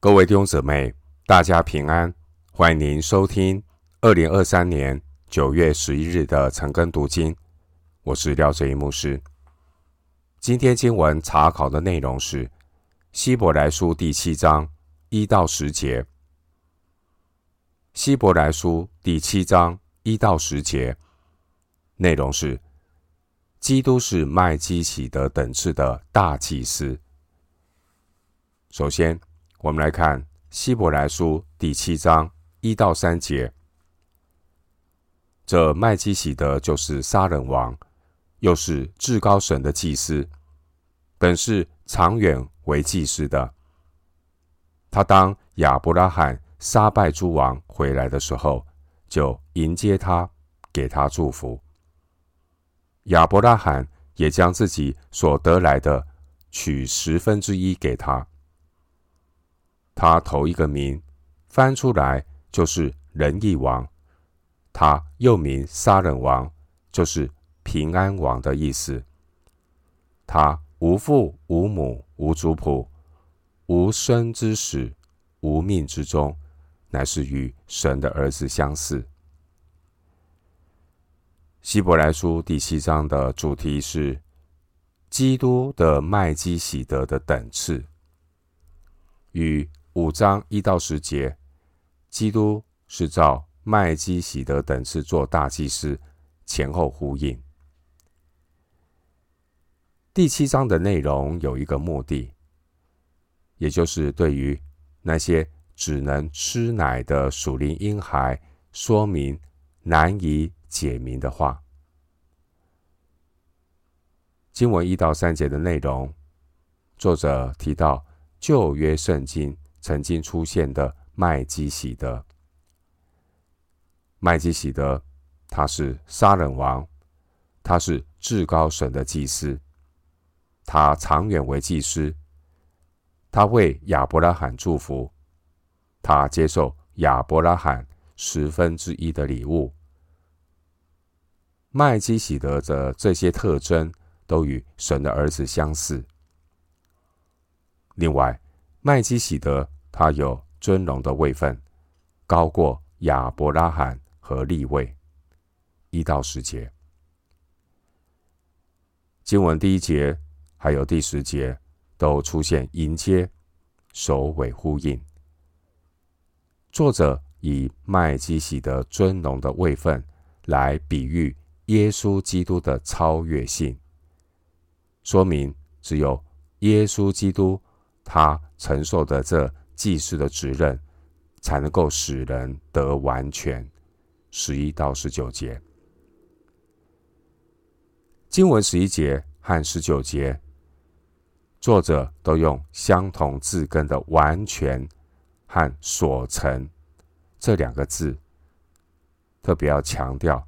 各位弟兄姊妹，大家平安！欢迎您收听二零二三年九月十一日的晨更读经。我是廖哲一牧师。今天经文查考的内容是希伯来书第七章一到十节。希伯来书第七章一到十节内容是：基督是麦基洗德等次的大祭司。首先，我们来看希伯来书第七章一到三节。这麦基洗德就是杀人王，又是至高神的祭司，本是长远为祭司的。他当亚伯拉罕杀败诸王回来的时候，就迎接他，给他祝福。亚伯拉罕也将自己所得来的取十分之一给他。他头一个名翻出来就是仁义王，他又名杀人王，就是平安王的意思。他无父无母无族谱，无生之始无命之终，乃是与神的儿子相似。希伯来书第七章的主题是基督的麦基洗德的等次，与五章一到十节，基督是照麦基洗德等次做大祭司，前后呼应。第七章的内容有一个目的，也就是对于那些只能吃奶的属灵婴孩，说明难以解明的话。经文一到三节的内容，作者提到旧约圣经。曾经出现的麦基洗德，麦基洗德，他是杀人王，他是至高神的祭司，他长远为祭司，他为亚伯拉罕祝福，他接受亚伯拉罕十分之一的礼物。麦基洗德的这些特征都与神的儿子相似。另外，麦基洗德，他有尊荣的位分，高过亚伯拉罕和利位。一到十节，经文第一节还有第十节都出现迎接、首尾呼应。作者以麦基洗德尊荣的位分来比喻耶稣基督的超越性，说明只有耶稣基督他承受的这。祭司的职任，才能够使人得完全。十一到十九节，经文十一节和十九节，作者都用相同字根的“完全”和“所成”这两个字，特别要强调，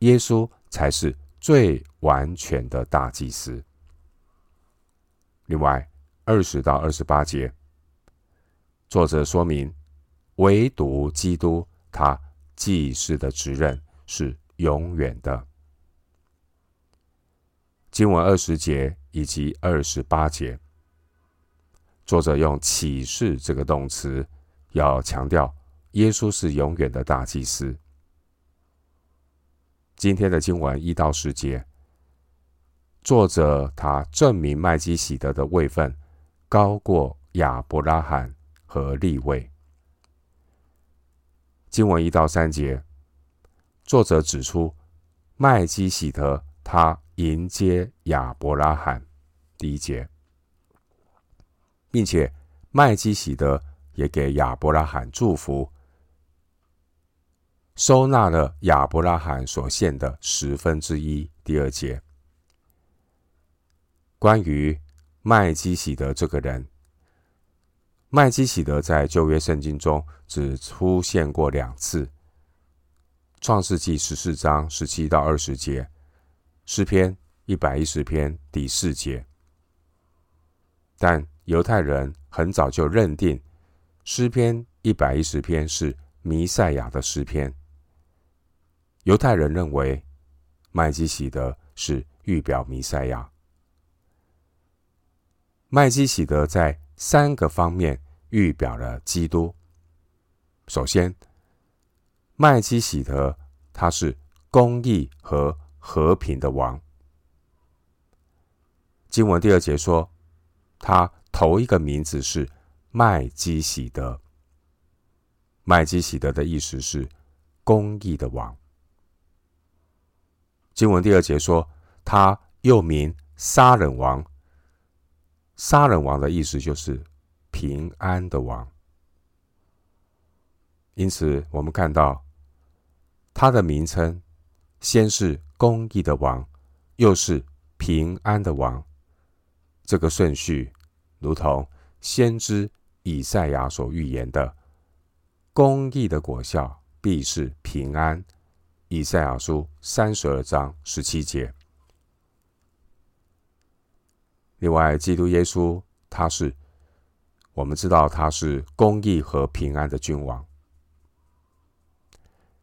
耶稣才是最完全的大祭司。另外，二十到二十八节。作者说明，唯独基督他祭司的职任是永远的。经文二十节以及二十八节，作者用启示这个动词，要强调耶稣是永远的大祭司。今天的经文一到十节，作者他证明麦基洗德的位分高过亚伯拉罕。和立位。经文一到三节，作者指出麦基洗德他迎接亚伯拉罕，第一节，并且麦基洗德也给亚伯拉罕祝福，收纳了亚伯拉罕所献的十分之一，第二节。关于麦基洗德这个人。麦基洗德在旧约圣经中只出现过两次，《创世记》十四章十七到二十节，《诗篇》一百一十篇第四节。但犹太人很早就认定《诗篇》一百一十篇是弥赛亚的诗篇。犹太人认为麦基洗德是预表弥赛亚。麦基洗德在三个方面预表了基督。首先，麦基洗德他是公义和和平的王。经文第二节说，他头一个名字是麦基洗德。麦基洗德的意思是公义的王。经文第二节说，他又名杀人王。杀人王的意思就是平安的王。因此，我们看到他的名称，先是公义的王，又是平安的王。这个顺序，如同先知以赛亚所预言的：“公义的果效必是平安。”以赛亚书三十二章十七节。另外，基督耶稣，他是我们知道他是公义和平安的君王。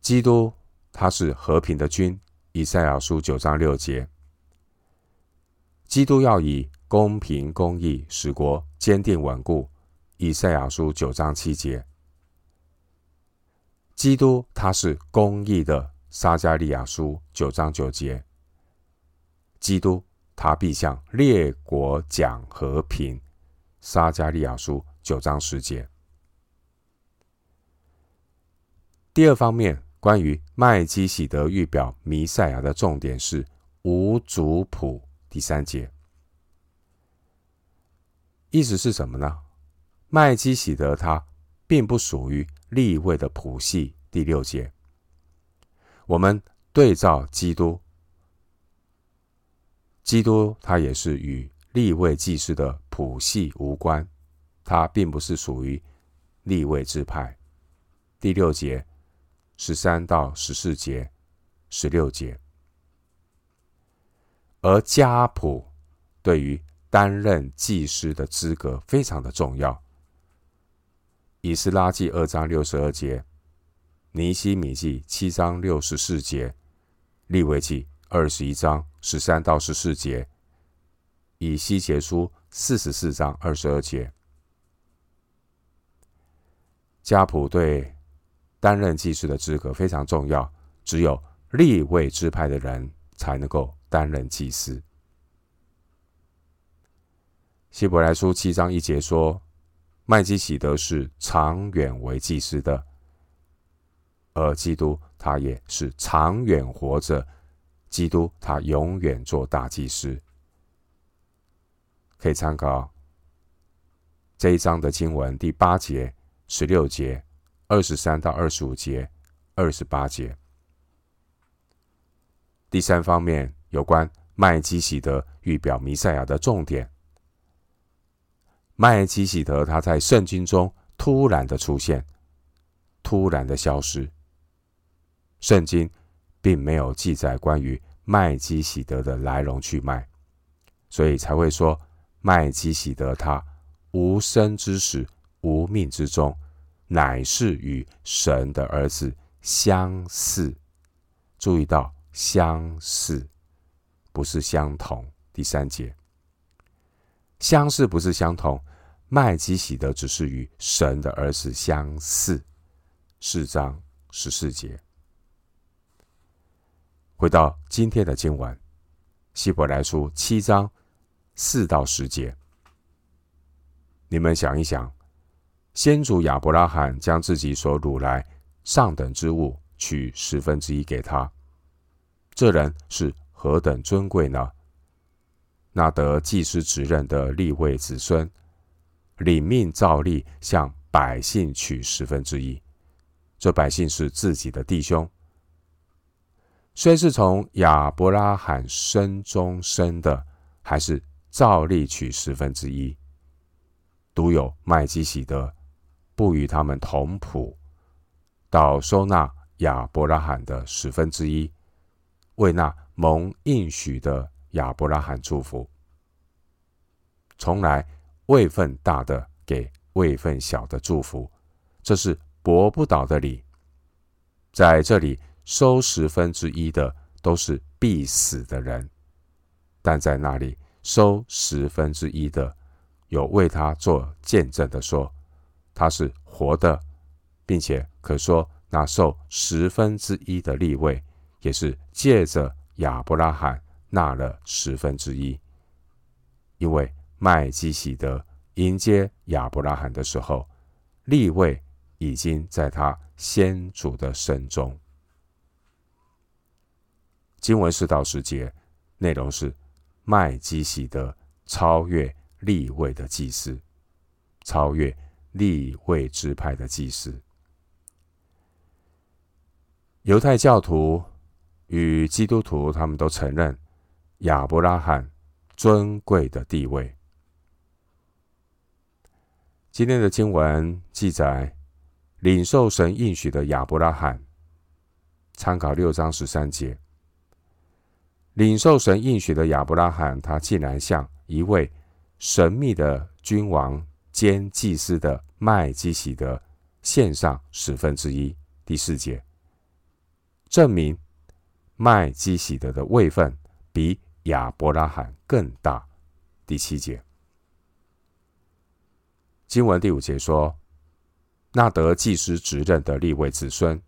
基督他是和平的君，以赛亚书九章六节。基督要以公平公义使国坚定稳固，以赛亚书九章七节。基督他是公义的，撒迦利亚书九章九节。基督他必向列国讲和平，撒迦利亚书九章十节。第二方面。关于麦基洗德预表弥赛亚的重点是无族谱第三节，意思是什么呢？麦基洗德他并不属于立位的谱系第六节。我们对照基督，基督他也是与立位祭司的谱系无关，他并不是属于利未支派第六节。十三到十四节，十六节，而家谱对于担任祭司的资格非常的重要。以斯拉记二章六十二节，尼希米记七章六十四节，利未记二十一章十三到十四节，以西结书四十四章二十二节，家谱对。担任祭司的资格非常重要，只有立位支派的人才能够担任祭司。希伯来书七章一节说，麦基洗德是长远为祭司的，而基督他也是长远活着，基督他永远做大祭司。可以参考这一章的经文第八节、十六节。二十三到二十五节，二十八节。第三方面有关麦基洗德预表弥赛亚的重点。麦基洗德他在圣经中突然的出现，突然的消失。圣经并没有记载关于麦基洗德的来龙去脉，所以才会说麦基洗德他无生之始，无命之中。乃是与神的儿子相似，注意到相似，不是相同。第三节，相似不是相同。麦基洗德只是与神的儿子相似。四章十四节，回到今天的经文，希伯来书七章四到十节，你们想一想。先祖亚伯拉罕将自己所掳来上等之物取十分之一给他，这人是何等尊贵呢？那得祭司职任的立位子孙，领命照例向百姓取十分之一。这百姓是自己的弟兄，虽是从亚伯拉罕生中生的，还是照例取十分之一。独有麦基洗德。不与他们同谱，倒收纳亚伯拉罕的十分之一，为那蒙应许的亚伯拉罕祝福。从来位份大的给位份小的祝福，这是驳不倒的理。在这里收十分之一的都是必死的人，但在那里收十分之一的有为他做见证的说。他是活的，并且可说那受十分之一的利位，也是借着亚伯拉罕纳了十分之一。因为麦基洗德迎接亚伯拉罕的时候，利位已经在他先祖的身中。经文四到十节内容是麦基洗德超越立位的祭司，超越立位支派的祭司。犹太教徒与基督徒他们都承认亚伯拉罕尊贵的地位。今天的经文记载，领受神应许的亚伯拉罕，参考六章十三节。领受神应许的亚伯拉罕，他竟然向一位神秘的君王兼祭司的麦基洗德献上十分之一。第四节证明麦基洗德的位分比亚伯拉罕更大。第七节经文第五节说：“那得祭司职任的立位子孙。”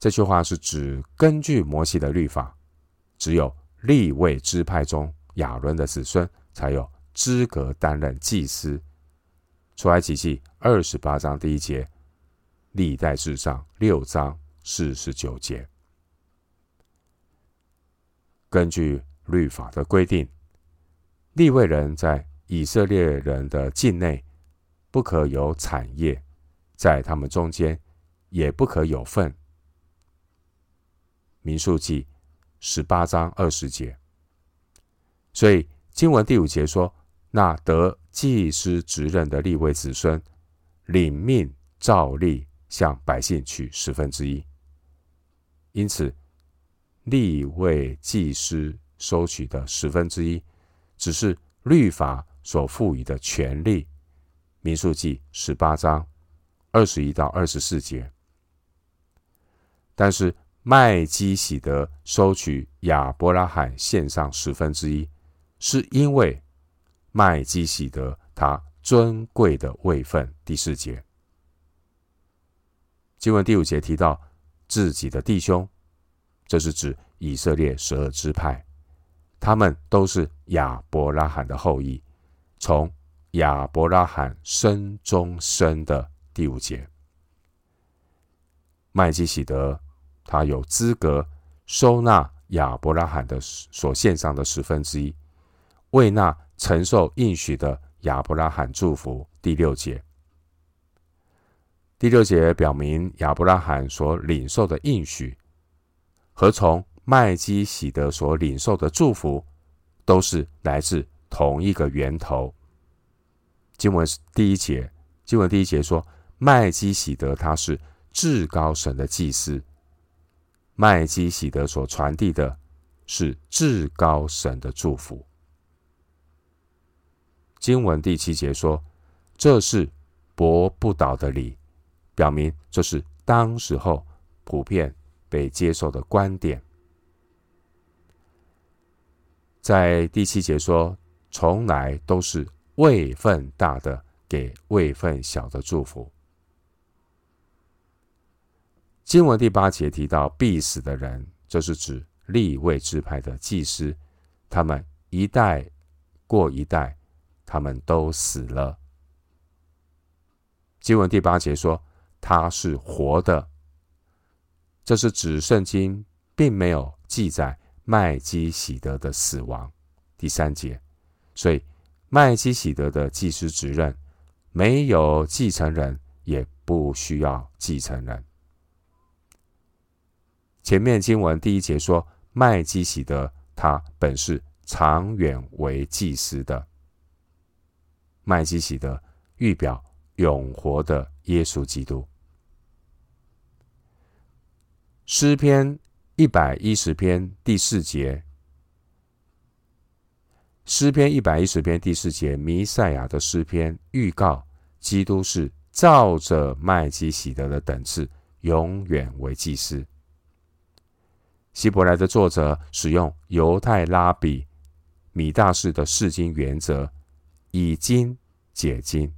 这句话是指根据摩西的律法。只有立位支派中亚伦的子孙才有资格担任祭司。出埃及记二十八章第一节，历代志上六章四十九节。根据律法的规定，立位人在以色列人的境内不可有产业，在他们中间也不可有份。民数记。十八章二十节，所以经文第五节说：“那得祭司职任的立位子孙，领命照例向百姓取十分之一。”因此，立位祭司收取的十分之一，只是律法所赋予的权利。民数记十八章二十一到二十四节，但是。麦基洗德收取亚伯拉罕献上十分之一，是因为麦基洗德他尊贵的位分。第四节经文第五节提到自己的弟兄，这是指以色列十二支派，他们都是亚伯拉罕的后裔，从亚伯拉罕生中生的。第五节，麦基洗德。他有资格收纳亚伯拉罕的所献上的十分之一，为那承受应许的亚伯拉罕祝福。第六节，第六节表明亚伯拉罕所领受的应许和从麦基洗德所领受的祝福，都是来自同一个源头。经文第一节，经文第一节说，麦基洗德他是至高神的祭司。麦基洗德所传递的是至高神的祝福。经文第七节说：“这是驳不倒的理，表明这是当时候普遍被接受的观点。”在第七节说：“从来都是位份大的给位份小的祝福。”经文第八节提到必死的人，这是指利未支派的祭司，他们一代过一代，他们都死了。经文第八节说他是活的，这是指圣经并没有记载麦基洗德的死亡。第三节，所以麦基洗德的祭司职任没有继承人，也不需要继承人。前面经文第一节说，麦基洗德他本是长远为祭司的。麦基洗德预表永活的耶稣基督。诗篇一百一十篇第四节，诗篇一百一十篇第四节，弥赛亚的诗篇预告基督是照着麦基洗德的等次，永远为祭司。希伯来的作者使用犹太拉比米大士的释经原则，以经解经。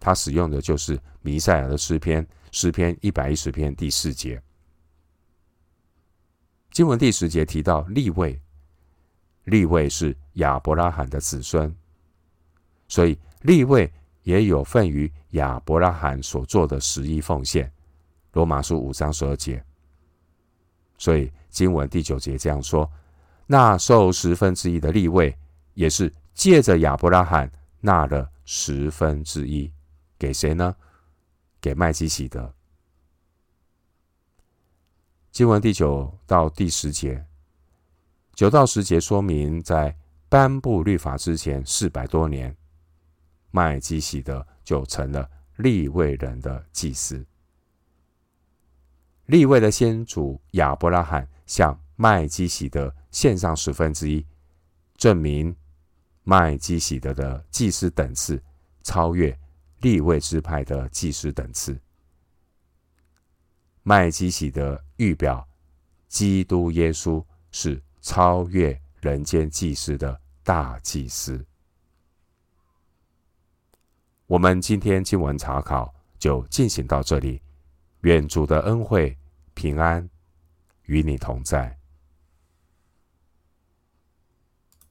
他使用的就是弥赛亚的诗篇，诗篇一百一十篇第四节。经文第十节提到立位，立位是亚伯拉罕的子孙，所以立位也有份于亚伯拉罕所做的十一奉献。罗马书五章十二节。所以经文第九节这样说：那受十分之一的利未，也是借着亚伯拉罕纳了十分之一，给谁呢？给麦基洗德。经文第九到第十节，九到十节说明，在颁布律法之前四百多年，麦基洗德就成了利未人的祭司。立位的先祖亚伯拉罕向麦基洗德献上十分之一，证明麦基洗德的祭司等次超越立位支派的祭司等次。麦基洗德预表基督耶稣是超越人间祭司的大祭司。我们今天经文查考就进行到这里，愿主的恩惠平安与你同在。